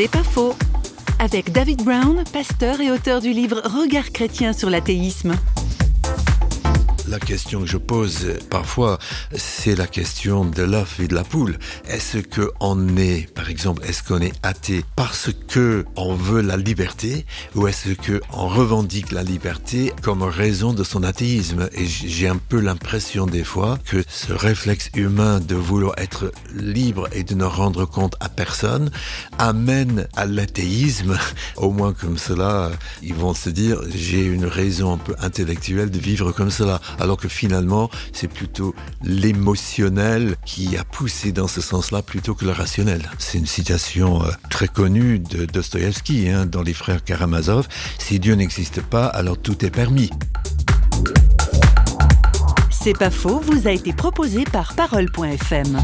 C'est pas faux. Avec David Brown, pasteur et auteur du livre Regard chrétien sur l'athéisme. La question que je pose parfois, c'est la question de l'œuf et de la poule. Est-ce que on est, par exemple, est-ce qu'on est athée parce que on veut la liberté ou est-ce que on revendique la liberté comme raison de son athéisme? Et j'ai un peu l'impression des fois que ce réflexe humain de vouloir être libre et de ne rendre compte à personne amène à l'athéisme. Au moins comme cela, ils vont se dire j'ai une raison un peu intellectuelle de vivre comme cela alors que finalement, c'est plutôt l'émotionnel qui a poussé dans ce sens-là plutôt que le rationnel. C'est une citation euh, très connue de Dostoïevski hein, dans les frères Karamazov. Si Dieu n'existe pas, alors tout est permis. C'est pas faux, vous a été proposé par parole.fm.